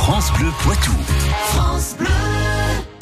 France Bleu Poitou. France Bleu.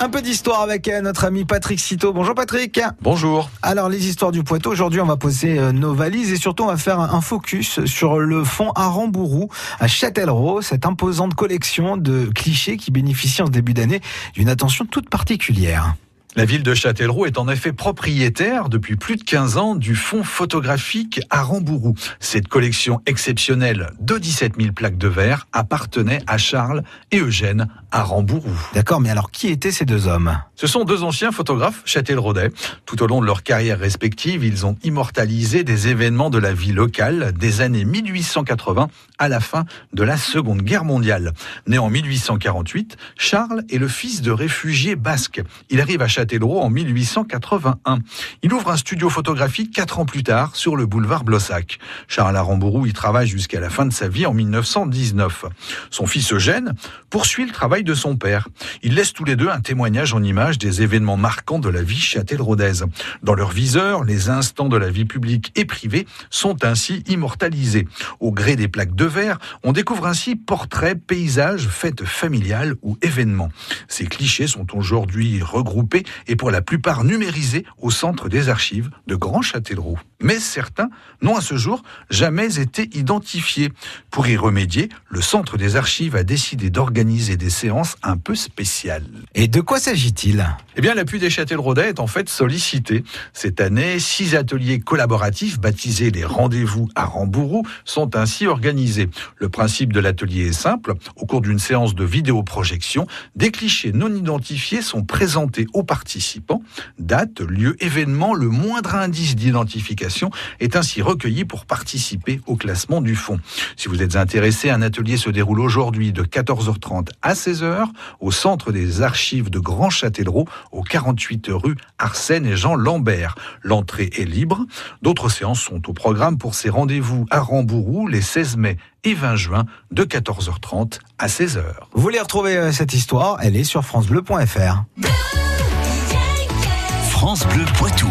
Un peu d'histoire avec euh, notre ami Patrick Citeau. Bonjour Patrick. Bonjour. Alors les histoires du Poitou, aujourd'hui on va poser euh, nos valises et surtout on va faire un focus sur le fond Arambourou à Châtellerault, cette imposante collection de clichés qui bénéficie en ce début d'année d'une attention toute particulière. La ville de Châtellerault est en effet propriétaire depuis plus de 15 ans du fonds photographique Arambourou. Cette collection exceptionnelle de 17 000 plaques de verre appartenait à Charles et Eugène Arambourou. D'accord, mais alors qui étaient ces deux hommes? Ce sont deux anciens photographes châtelleraudais. Tout au long de leur carrière respective, ils ont immortalisé des événements de la vie locale des années 1880 à la fin de la Seconde Guerre mondiale. Né en 1848, Charles est le fils de réfugiés basques. Il arrive à Châtellerault en 1881. Il ouvre un studio photographique quatre ans plus tard sur le boulevard Blossac. Charles Arambourou y travaille jusqu'à la fin de sa vie en 1919. Son fils Eugène poursuit le travail de son père. Ils laissent tous les deux un témoignage en images des événements marquants de la vie châtelleraudaise. Dans leur viseur, les instants de la vie publique et privée sont ainsi immortalisés. Au gré des plaques de verre, on découvre ainsi portraits, paysages, fêtes familiales ou événements. Ces clichés sont aujourd'hui regroupés et pour la plupart numérisés au centre des archives de Grand Châtellerault. Mais certains n'ont à ce jour jamais été identifiés. Pour y remédier, le centre des archives a décidé d'organiser des séances un peu spéciales. Et de quoi s'agit-il? Eh bien, l'appui des Châtelleraudais est en fait sollicité. Cette année, six ateliers collaboratifs baptisés les rendez-vous à Rambourou sont ainsi organisés. Le principe de l'atelier est simple. Au cours d'une séance de vidéoprojection, des clichés non identifiés sont présentés aux participants. Date, lieu, événement, le moindre indice d'identification est ainsi recueilli pour participer au classement du fonds. Si vous êtes intéressé, un atelier se déroule aujourd'hui de 14h30 à 16h au centre des archives de Grand Châtellerault, au 48 rue Arsène et Jean Lambert. L'entrée est libre. D'autres séances sont au programme pour ces rendez-vous à Rambourou les 16 mai et 20 juin de 14h30 à 16h. Vous voulez retrouver euh, cette histoire? Elle est sur francebleu.fr. France Bleu Poitou.